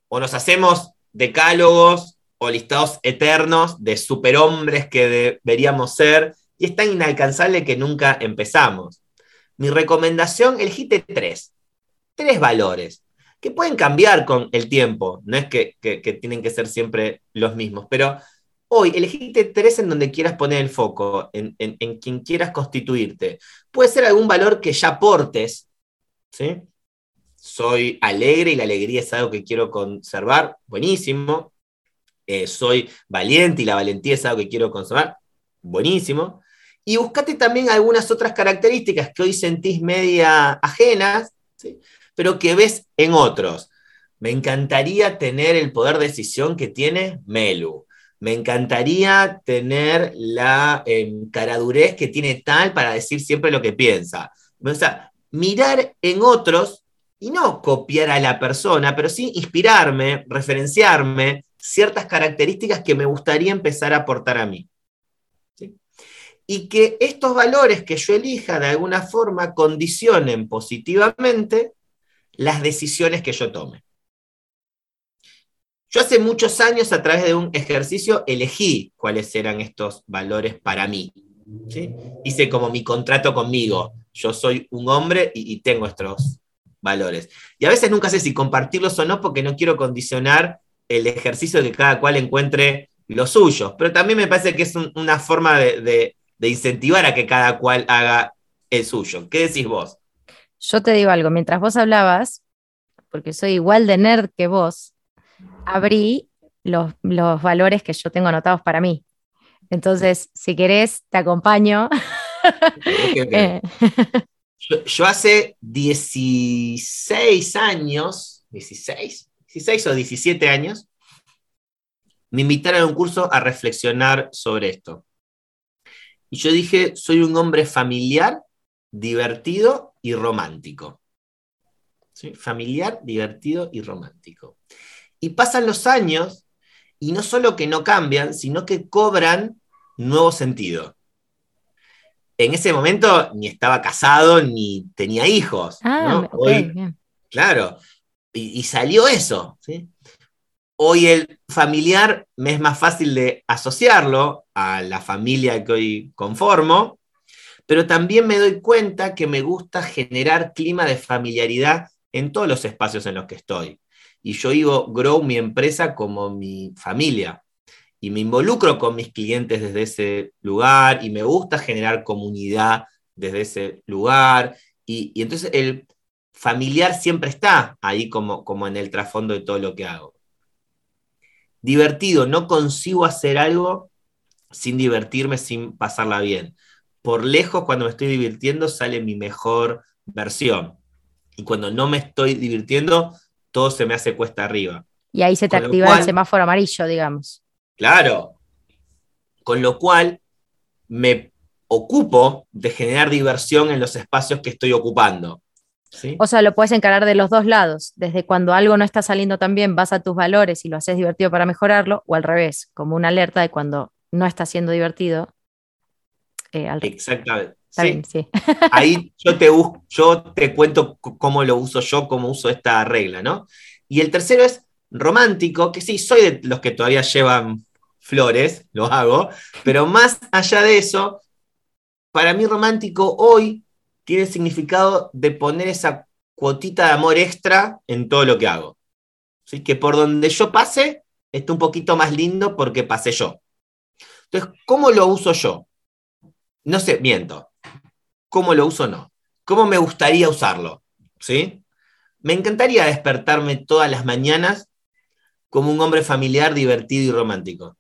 O nos hacemos decálogos o listados eternos de superhombres que deberíamos ser y es tan inalcanzable que nunca empezamos. Mi recomendación, elegite tres, tres valores que pueden cambiar con el tiempo, no es que, tienen que ser siempre los mismos, pero hoy elegiste tres en donde quieras poner el foco, en, quien quieras constituirte. Puede ser algún valor que ya aportes, ¿sí? Soy alegre y la alegría es algo que quiero conservar, buenísimo. Eh, soy valiente y la valentía es algo que quiero conservar, buenísimo. Y buscate también algunas otras características que hoy sentís media ajenas, ¿sí? Pero que ves en otros. Me encantaría tener el poder de decisión que tiene Melu. Me encantaría tener la em, caradurez que tiene tal para decir siempre lo que piensa. O sea, mirar en otros y no copiar a la persona, pero sí inspirarme, referenciarme ciertas características que me gustaría empezar a aportar a mí. Y que estos valores que yo elija de alguna forma condicionen positivamente las decisiones que yo tome. Yo hace muchos años a través de un ejercicio elegí cuáles eran estos valores para mí. Hice como mi contrato conmigo. Yo soy un hombre y, tengo estos valores. Y a veces nunca sé si compartirlos o no porque no quiero condicionar el ejercicio de que cada cual encuentre los suyos. Pero también me parece que es una forma de incentivar a que cada cual haga el suyo. ¿Qué decís vos? Yo te digo algo, mientras vos hablabas, porque soy igual de nerd que vos, abrí los, valores que yo tengo anotados para mí. Entonces, si querés, te acompaño. (laughs) Eh. Yo, hace 16 años, 16, 16 o 17 años, me invitaron a un curso a reflexionar sobre esto. Y yo dije, soy un hombre familiar, divertido y romántico. Familiar, divertido y romántico. Y pasan los años y no solo que no cambian, sino que cobran nuevo sentido. En ese momento ni estaba casado ni tenía hijos. Ah, claro, y, salió eso. Hoy el familiar me es más fácil de asociarlo a la familia que hoy conformo, pero también me doy cuenta que me gusta generar clima de familiaridad en todos los espacios en los que estoy. Y yo digo, grow mi empresa como mi familia. Y me involucro con mis clientes desde ese lugar y me gusta generar comunidad desde ese lugar. Y, entonces el familiar siempre está ahí como, como en el trasfondo de todo lo que hago. Divertido, no consigo hacer algo sin divertirme, sin pasarla bien por lejos cuando me estoy divirtiendo sale mi mejor versión. Y cuando no me estoy divirtiendo, todo se me hace cuesta arriba. Y ahí se te activa el semáforo amarillo, digamos. Claro. Con lo cual me ocupo de generar diversión en los espacios que estoy ocupando. O sea, lo puedes encarar de los dos lados. Desde cuando algo no está saliendo tan bien, vas a tus valores y lo haces divertido para mejorarlo, o al revés, como una alerta de cuando no está siendo divertido, eh, Exactamente. Sí. Ahí (laughs) yo te, yo te cuento cómo lo uso yo, cómo uso esta regla, ¿no? Y el tercero es romántico, que sí, soy de los que todavía llevan flores, lo hago, pero más allá de eso, para mí romántico hoy tiene el significado de poner esa cuotita de amor extra en todo lo que hago. ¿sí? que por donde yo pase esté un poquito más lindo porque pasé yo. Entonces, ¿cómo lo uso yo? No sé, miento. ¿Cómo lo uso? No. ¿Cómo me gustaría usarlo? ¿Sí? Me encantaría despertarme todas las mañanas como un hombre familiar, divertido y romántico.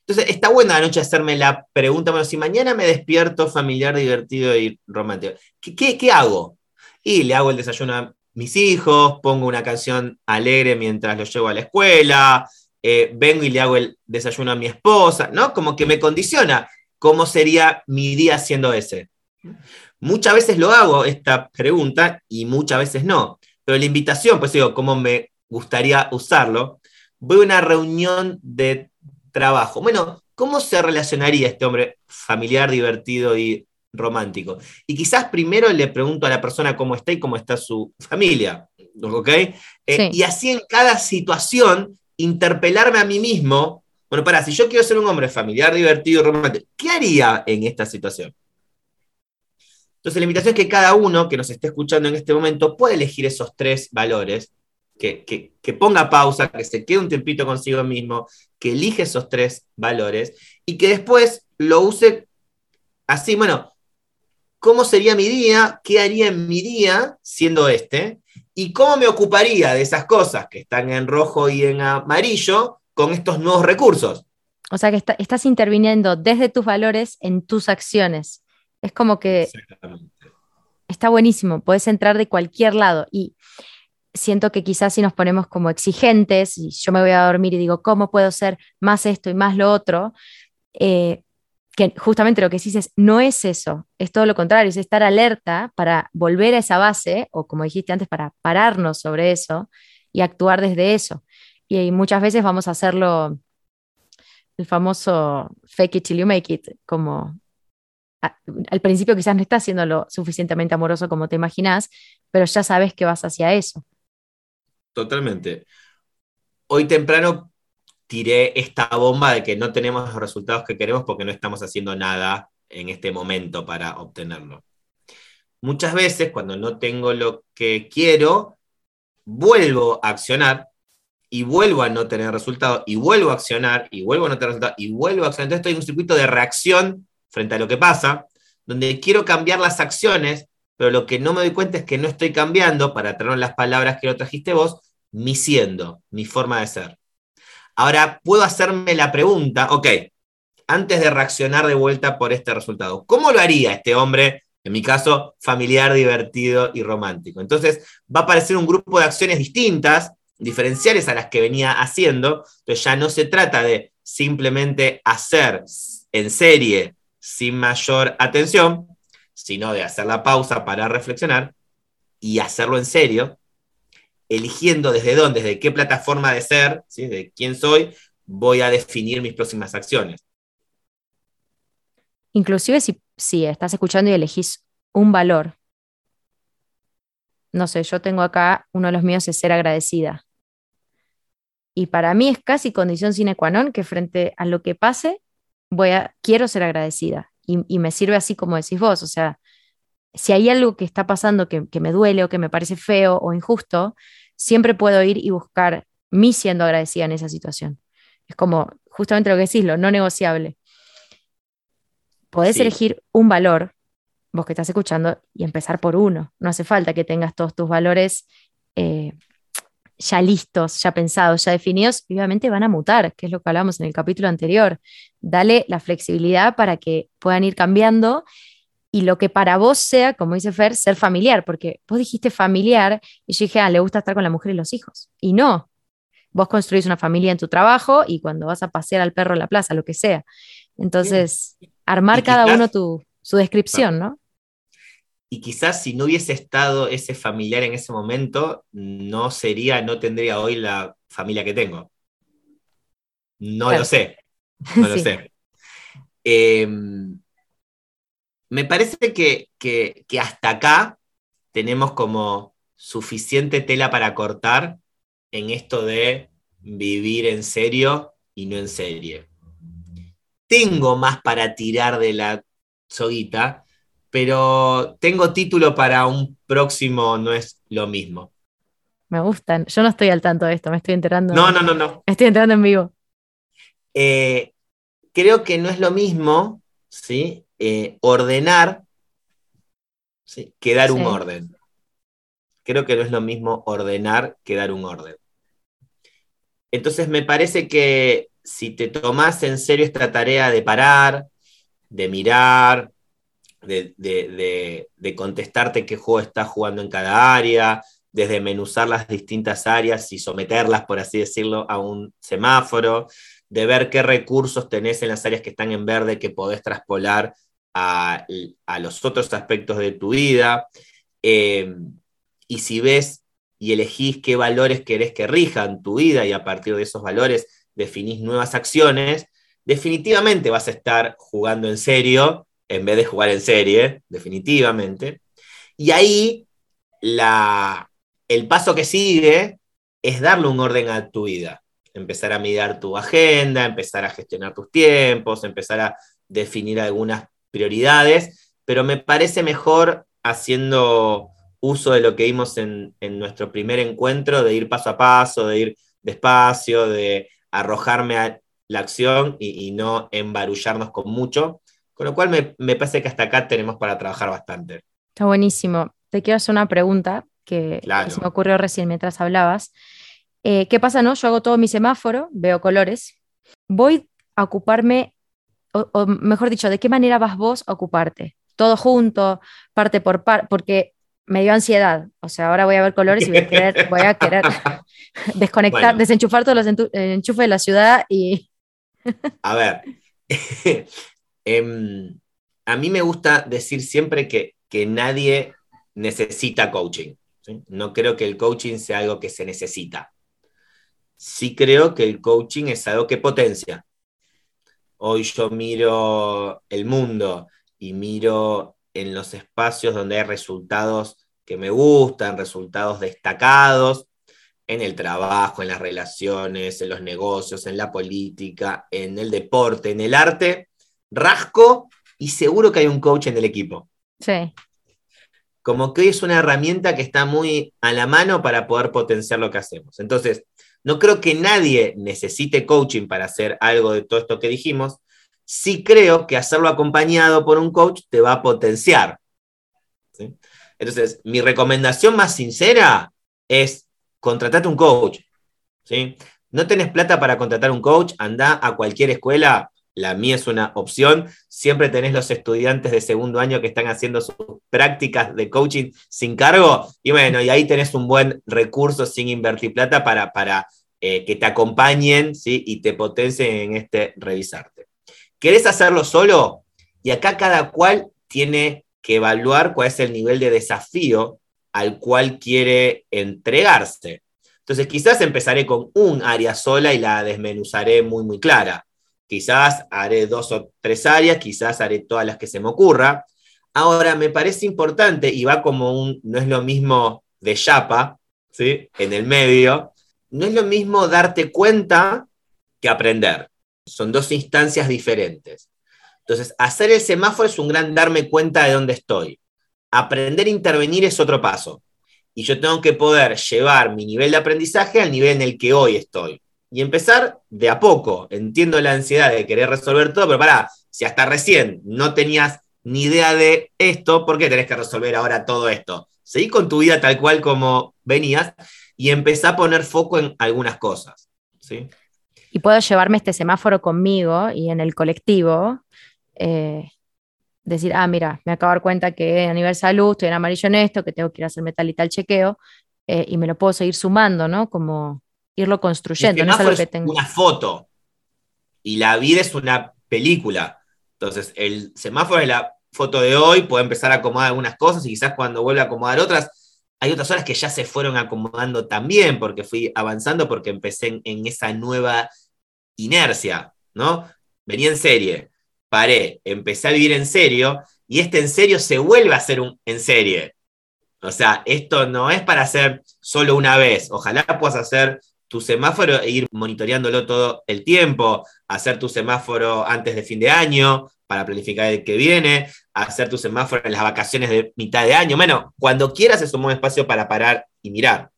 Entonces, está buena la noche hacerme la pregunta, bueno, si mañana me despierto familiar, divertido y romántico, ¿qué, hago? Y le hago el desayuno a mis hijos, pongo una canción alegre mientras los llevo a la escuela, eh, vengo y le hago el desayuno a mi esposa, ¿no? Como que me condiciona cómo sería mi día siendo ese. Muchas veces lo hago, esta pregunta, y muchas veces no. Pero la invitación, pues digo, cómo me gustaría usarlo, voy a una reunión de trabajo. Bueno, ¿cómo se relacionaría este hombre familiar, divertido y romántico? Y quizás primero le pregunto a la persona cómo está y cómo está su familia, ¿ok? Eh, y así en cada situación, interpelarme a mí mismo, bueno, para, si yo quiero ser un hombre familiar, divertido, romántico, ¿qué haría en esta situación? Entonces, la invitación es que cada uno que nos esté escuchando en este momento pueda elegir esos tres valores que, ponga pausa, que se quede un tiempito consigo mismo, que elige esos tres valores y que después lo use así, bueno, ¿cómo sería mi día? ¿Qué haría en mi día siendo este? ¿Y cómo me ocuparía de esas cosas que están en rojo y en amarillo con estos nuevos recursos? O sea que estás interviniendo desde tus valores en tus acciones. Es como que está buenísimo, puedes entrar de cualquier lado. Y siento que quizás si nos ponemos como exigentes y yo me voy a dormir y digo, ¿cómo puedo ser más esto y más lo otro? Eh, que justamente lo que dices no es eso, es todo lo contrario, es estar alerta para volver a esa base o como dijiste antes, para pararnos sobre eso y actuar desde eso. Y, muchas veces vamos a hacerlo el famoso fake it till you make it, como al principio quizás no estás siendo lo suficientemente amoroso como te imaginas, pero ya sabes que vas hacia eso. Totalmente. Hoy temprano tiré esta bomba de que no tenemos los resultados que queremos porque no estamos haciendo nada en este momento para obtenerlo. Muchas veces cuando no tengo lo que quiero, vuelvo a accionar y vuelvo a no tener resultado y vuelvo a accionar y vuelvo a no tener resultado y vuelvo a accionar. Entonces estoy en un circuito de reacción frente a lo que pasa, donde quiero cambiar las acciones, pero lo que no me doy cuenta es que no estoy cambiando, para traer las palabras que lo trajiste vos, mi siendo, mi forma de ser. Ahora puedo hacerme la pregunta, ok, antes de reaccionar de vuelta por este resultado, ¿cómo lo haría este hombre, en mi caso, familiar, divertido y romántico? Entonces va a aparecer un grupo de acciones distintas, diferenciales a las que venía haciendo, entonces ya no se trata de simplemente hacer en serie sin mayor atención, sino de hacer la pausa para reflexionar y hacerlo en serio, eligiendo desde dónde, desde qué plataforma de ser, de quién soy, voy a definir mis próximas acciones. Inclusive si, si estás escuchando y elegís un valor, no sé, yo tengo acá, uno de los míos es ser agradecida. Y para mí es casi condición sine qua non que frente a lo que pase, voy a, quiero ser agradecida y, me sirve así como decís vos, o sea, si hay algo que está pasando que, me duele o que me parece feo o injusto, siempre puedo ir y buscar mí siendo agradecida en esa situación. Es como justamente lo que decís, lo no negociable. Podés elegir un valor, vos que estás escuchando, y empezar por uno. No hace falta que tengas todos tus valores eh, ya listos, ya pensados, ya definidos, obviamente van a mutar, que es lo que hablamos en el capítulo anterior. Dale la flexibilidad para que puedan ir cambiando y lo que para vos sea, como dice Fer, ser familiar, porque vos dijiste familiar y yo dije, ah, le gusta estar con la mujer y los hijos. Y no, vos construís una familia en tu trabajo y cuando vas a pasear al perro en la plaza, lo que sea. Entonces, armar cada uno tu, su descripción, ¿no? Y quizás si no hubiese estado ese familiar en ese momento, no sería, no tendría hoy la familia que tengo. No lo sé, no lo (laughs) sé. Em, me parece que, que, hasta acá tenemos como suficiente tela para cortar en esto de vivir en serio y no en serie. Tengo más para tirar de la soguita, pero tengo título para un próximo, no es lo mismo. me gustan. Yo no estoy al tanto de esto, me estoy enterando. No, no, no, no. Me estoy enterando en vivo. Eh, creo que no es lo mismo, ¿sí? Eh, ordenar ¿sí? que dar un orden. Creo que no es lo mismo ordenar que dar un orden. Entonces me parece que si te tomás en serio esta tarea de parar, de mirar, de, de- de- contestarte qué juego estás jugando en cada área, desde menuzar las distintas áreas y someterlas, por así decirlo, a un semáforo, de ver qué recursos tenés en las áreas que están en verde que podés traspolar a, a los otros aspectos de tu vida. Eh, y si ves y elegís qué valores querés que rijan tu vida y a partir de esos valores definís nuevas acciones, definitivamente vas a estar jugando en serio en vez de jugar en serie, definitivamente. Y ahí la, el paso que sigue es darle un orden a tu vida. Empezar a mirar tu agenda, empezar a gestionar tus tiempos, empezar a definir algunas prioridades, pero me parece mejor haciendo uso de lo que vimos en, en nuestro primer encuentro, de ir paso a paso, de ir despacio, de arrojarme a la acción y, y no embarullarnos con mucho. Con lo cual me, me parece que hasta acá tenemos para trabajar bastante. Está buenísimo. Te quiero hacer una pregunta que, Claro. que se me ocurrió recién mientras hablabas. Eh, ¿Qué pasa, no? Yo hago todo mi semáforo, veo colores. Voy a ocuparme, o, o mejor dicho, ¿de qué manera vas vos a ocuparte? Todo junto, parte por parte, porque me dio ansiedad. O sea, ahora voy a ver colores y voy a querer, (laughs) voy a querer (laughs) desconectar, Bueno. desenchufar todos los enchufes de la ciudad y A ver, (laughs) em, a mí me gusta decir siempre que, que nadie necesita coaching. No creo que el coaching sea algo que se necesita. Sí creo que el coaching es algo que potencia. Hoy yo miro el mundo y miro en los espacios donde hay resultados que me gustan, resultados destacados, en el trabajo, en las relaciones, en los negocios, en la política, en el deporte, en el arte, rasco y seguro que hay un coach en el equipo. sí, Como que hoy es una herramienta que está muy a la mano para poder potenciar lo que hacemos. Entonces, no creo que nadie necesite coaching para hacer algo de todo esto que dijimos. Sí creo que hacerlo acompañado por un coach te va a potenciar. ¿sí? Entonces, mi recomendación más sincera es contratate un coach. ¿sí? No tenés plata para contratar un coach, anda a cualquier escuela, la mía es una opción. Siempre tenés los estudiantes de segundo año que están haciendo sus prácticas de coaching sin cargo. Y bueno, y ahí tenés un buen recurso sin invertir plata para, para eh, que te acompañen ¿sí? y te potencien en este revisarte. ¿Querés hacerlo solo? Y acá cada cual tiene que evaluar cuál es el nivel de desafío al cual quiere entregarse. Entonces, quizás empezaré con un área sola y la desmenuzaré muy, muy clara. Quizás haré dos o tres áreas, quizás haré todas las que se me ocurra. Ahora, me parece importante y va como un, no es lo mismo de chapa, ¿sí? En el medio, no es lo mismo darte cuenta que aprender. Son dos instancias diferentes. Entonces, hacer el semáforo es un gran darme cuenta de dónde estoy. Aprender a intervenir es otro paso. Y yo tengo que poder llevar mi nivel de aprendizaje al nivel en el que hoy estoy. Y empezar de a poco. Entiendo la ansiedad de querer resolver todo, pero pará, si hasta recién no tenías ni idea de esto, ¿por qué tenés que resolver ahora todo esto? Seguí con tu vida tal cual como venías y empezá a poner foco en algunas cosas. ¿sí? y puedo llevarme este semáforo conmigo y en el colectivo eh, decir, ah, mira, me acabo de dar cuenta que a nivel salud estoy en amarillo en esto, que tengo que ir a hacer tal y tal chequeo, eh, y me lo puedo seguir sumando, ¿no? Como irlo El construyendo, no es algo que es tengo. una foto y la vida es una película. Entonces, el semáforo es la foto de hoy, puede empezar a acomodar algunas cosas y quizás cuando vuelva a acomodar otras, hay otras horas que ya se fueron acomodando también porque fui avanzando, porque empecé en, en esa nueva inercia, ¿no? Venía en serie, paré, empecé a vivir en serio y este en serio se vuelve a hacer un en serie. O sea, esto no es para hacer solo una vez. Ojalá puedas hacer tu semáforo e ir monitoreándolo todo el tiempo, hacer tu semáforo antes de fin de año para planificar el que viene, hacer tu semáforo en las vacaciones de mitad de año. Bueno, cuando quieras es un buen espacio para parar y mirar.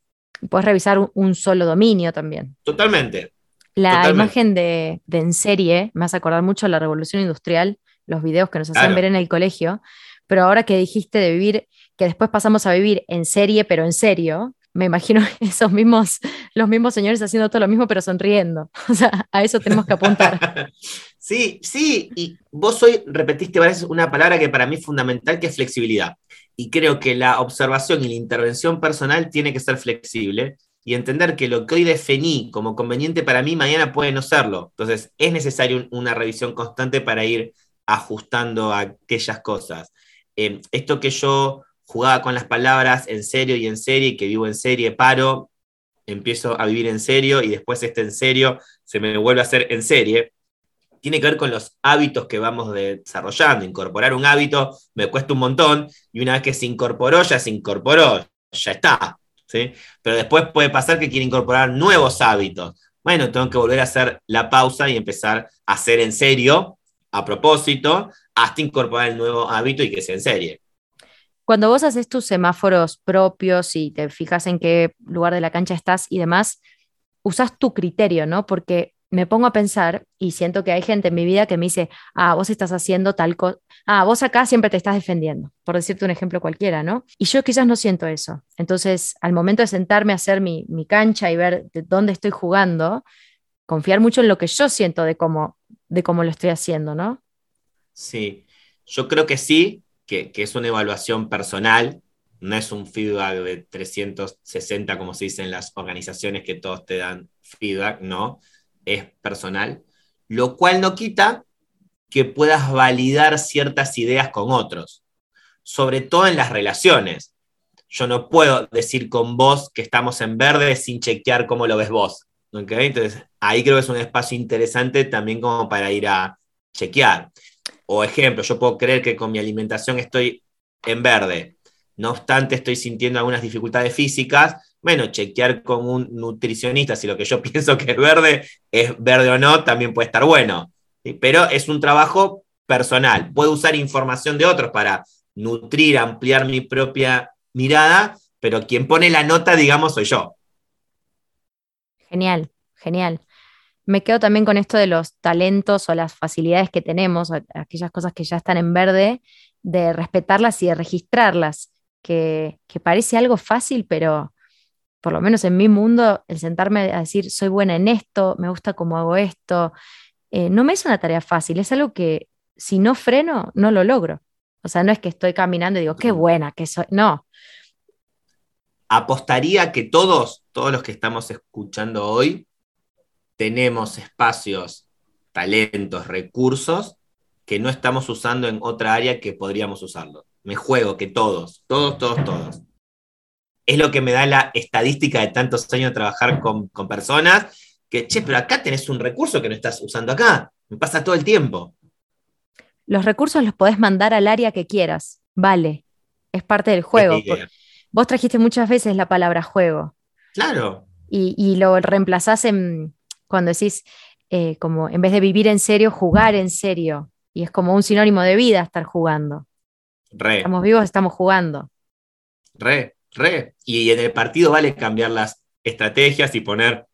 Puedes revisar un, solo dominio también. Totalmente. La imagen de, en serie me hace acordar mucho de la revolución industrial, los videos que nos hacían ver en el colegio, pero ahora que dijiste de vivir, que después pasamos a vivir en serie, pero en serio, me imagino (laughs) esos mismos, los mismos señores haciendo todo lo mismo, pero sonriendo. (laughs) O sea, a eso tenemos que apuntar. (laughs) Sí, sí, y vos hoy repetiste varias una palabra que para mí es fundamental, que es flexibilidad. Y creo que la observación y la intervención personal tiene que ser flexible y entender que lo que hoy definí como conveniente para mí, mañana puede no serlo. Entonces, es necesario una revisión constante para ir ajustando aquellas cosas. Eh, esto que yo jugaba con las palabras en serio y en serie, que vivo en serie, paro, empiezo a vivir en serio y después este en serio se me vuelve a hacer en serie. Tiene que ver con los hábitos que vamos desarrollando. Incorporar un hábito me cuesta un montón y una vez que se incorporó, ya se incorporó, ya está. ¿sí? Pero después puede pasar que quiere incorporar nuevos hábitos. Bueno, tengo que volver a hacer la pausa y empezar a hacer en serio, a propósito, hasta incorporar el nuevo hábito y que sea en serie. Cuando vos haces tus semáforos propios y te fijas en qué lugar de la cancha estás y demás, usas tu criterio, ¿no? Porque me pongo a pensar y siento que hay gente en mi vida que me dice, ah, vos estás haciendo tal cosa, ah, vos acá siempre te estás defendiendo, por decirte un ejemplo cualquiera, ¿no? Y yo quizás no siento eso. Entonces, al momento de sentarme a hacer mi, mi cancha y ver de dónde estoy jugando, confiar mucho en lo que yo siento de cómo, de cómo lo estoy haciendo, ¿no? Sí, yo creo que sí, que, es una evaluación personal, no es un feedback de 360 como se dice en las organizaciones que todos te dan feedback, no, es personal, lo cual no quita que puedas validar ciertas ideas con otros, sobre todo en las relaciones. Yo no puedo decir con vos que estamos en verde sin chequear cómo lo ves vos. Entonces, ahí creo que es un espacio interesante también como para ir a chequear. O ejemplo, yo puedo creer que con mi alimentación estoy en verde, no obstante estoy sintiendo algunas dificultades físicas, bueno, chequear con un nutricionista si lo que yo (laughs) pienso que es verde es verde o no, también puede estar bueno. Pero es un trabajo personal. Puedo usar información de otros para nutrir, ampliar mi propia mirada, pero quien pone la nota, digamos, soy yo. Genial, genial me quedo también con esto de los talentos o las facilidades que tenemos, aquellas cosas que ya están en verde, de respetarlas y de registrarlas, que, parece algo fácil, pero por lo menos en mi mundo, el sentarme a decir, soy buena en esto, me gusta cómo hago esto, eh, no me es una tarea fácil, es algo que si no freno, no lo logro. O sea, no es que estoy caminando y digo, qué buena que soy, no. Apostaría que todos, todos los que estamos escuchando hoy, tenemos espacios, talentos, recursos que no estamos usando en otra área que podríamos usarlo. Me juego que todos, todos, todos, todos. Es lo que me da la estadística de tantos años de trabajar con, personas, que, che, pero acá tenés un recurso que no estás usando acá. Me pasa todo el tiempo. Los recursos los podés mandar al área que quieras. Vale, es parte del juego. Vos trajiste muchas veces la palabra juego. Claro. Y, y lo reemplazás en, cuando decís, eh, como en vez de vivir en serio, jugar en serio. Y es como un sinónimo de vida estar jugando. Re. Estamos vivos, estamos jugando. Re, re. Y en el partido vale cambiar las estrategias y poner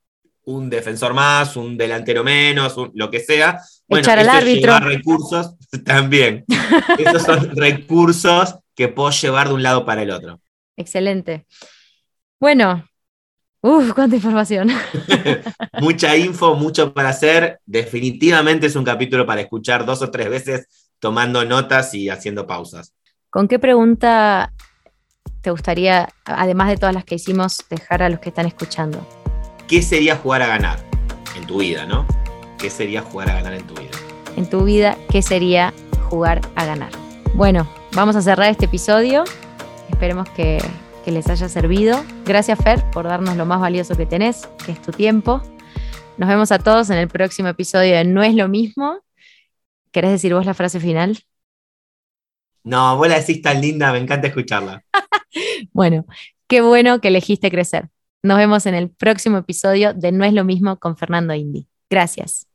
un defensor más, un delantero menos, lo que sea. Bueno, Echar al árbitro. recursos (laughs) también. (laughs) Esos son recursos que puedo llevar de un lado para el otro. Excelente. Bueno, Uf, cuánta información. (laughs) Mucha info, mucho para hacer. Definitivamente es un capítulo para escuchar dos o tres veces tomando notas y haciendo pausas. ¿Con qué pregunta te gustaría, además de todas las que hicimos, dejar a los que están escuchando? ¿Qué sería jugar a ganar en tu vida, no? ¿Qué sería jugar a ganar en tu vida? En tu vida, ¿qué sería jugar a ganar? Bueno, vamos a cerrar este episodio. Esperemos que que les haya servido. Gracias Fer por darnos lo más valioso que tenés, que es tu tiempo. Nos vemos a todos en el próximo episodio de No es lo mismo. ¿Querés decir vos la frase final? No, vos la decís tan linda, me encanta escucharla. (laughs) bueno, qué bueno que elegiste crecer. Nos vemos en el próximo episodio de No es lo mismo con Fernando Indy. Gracias.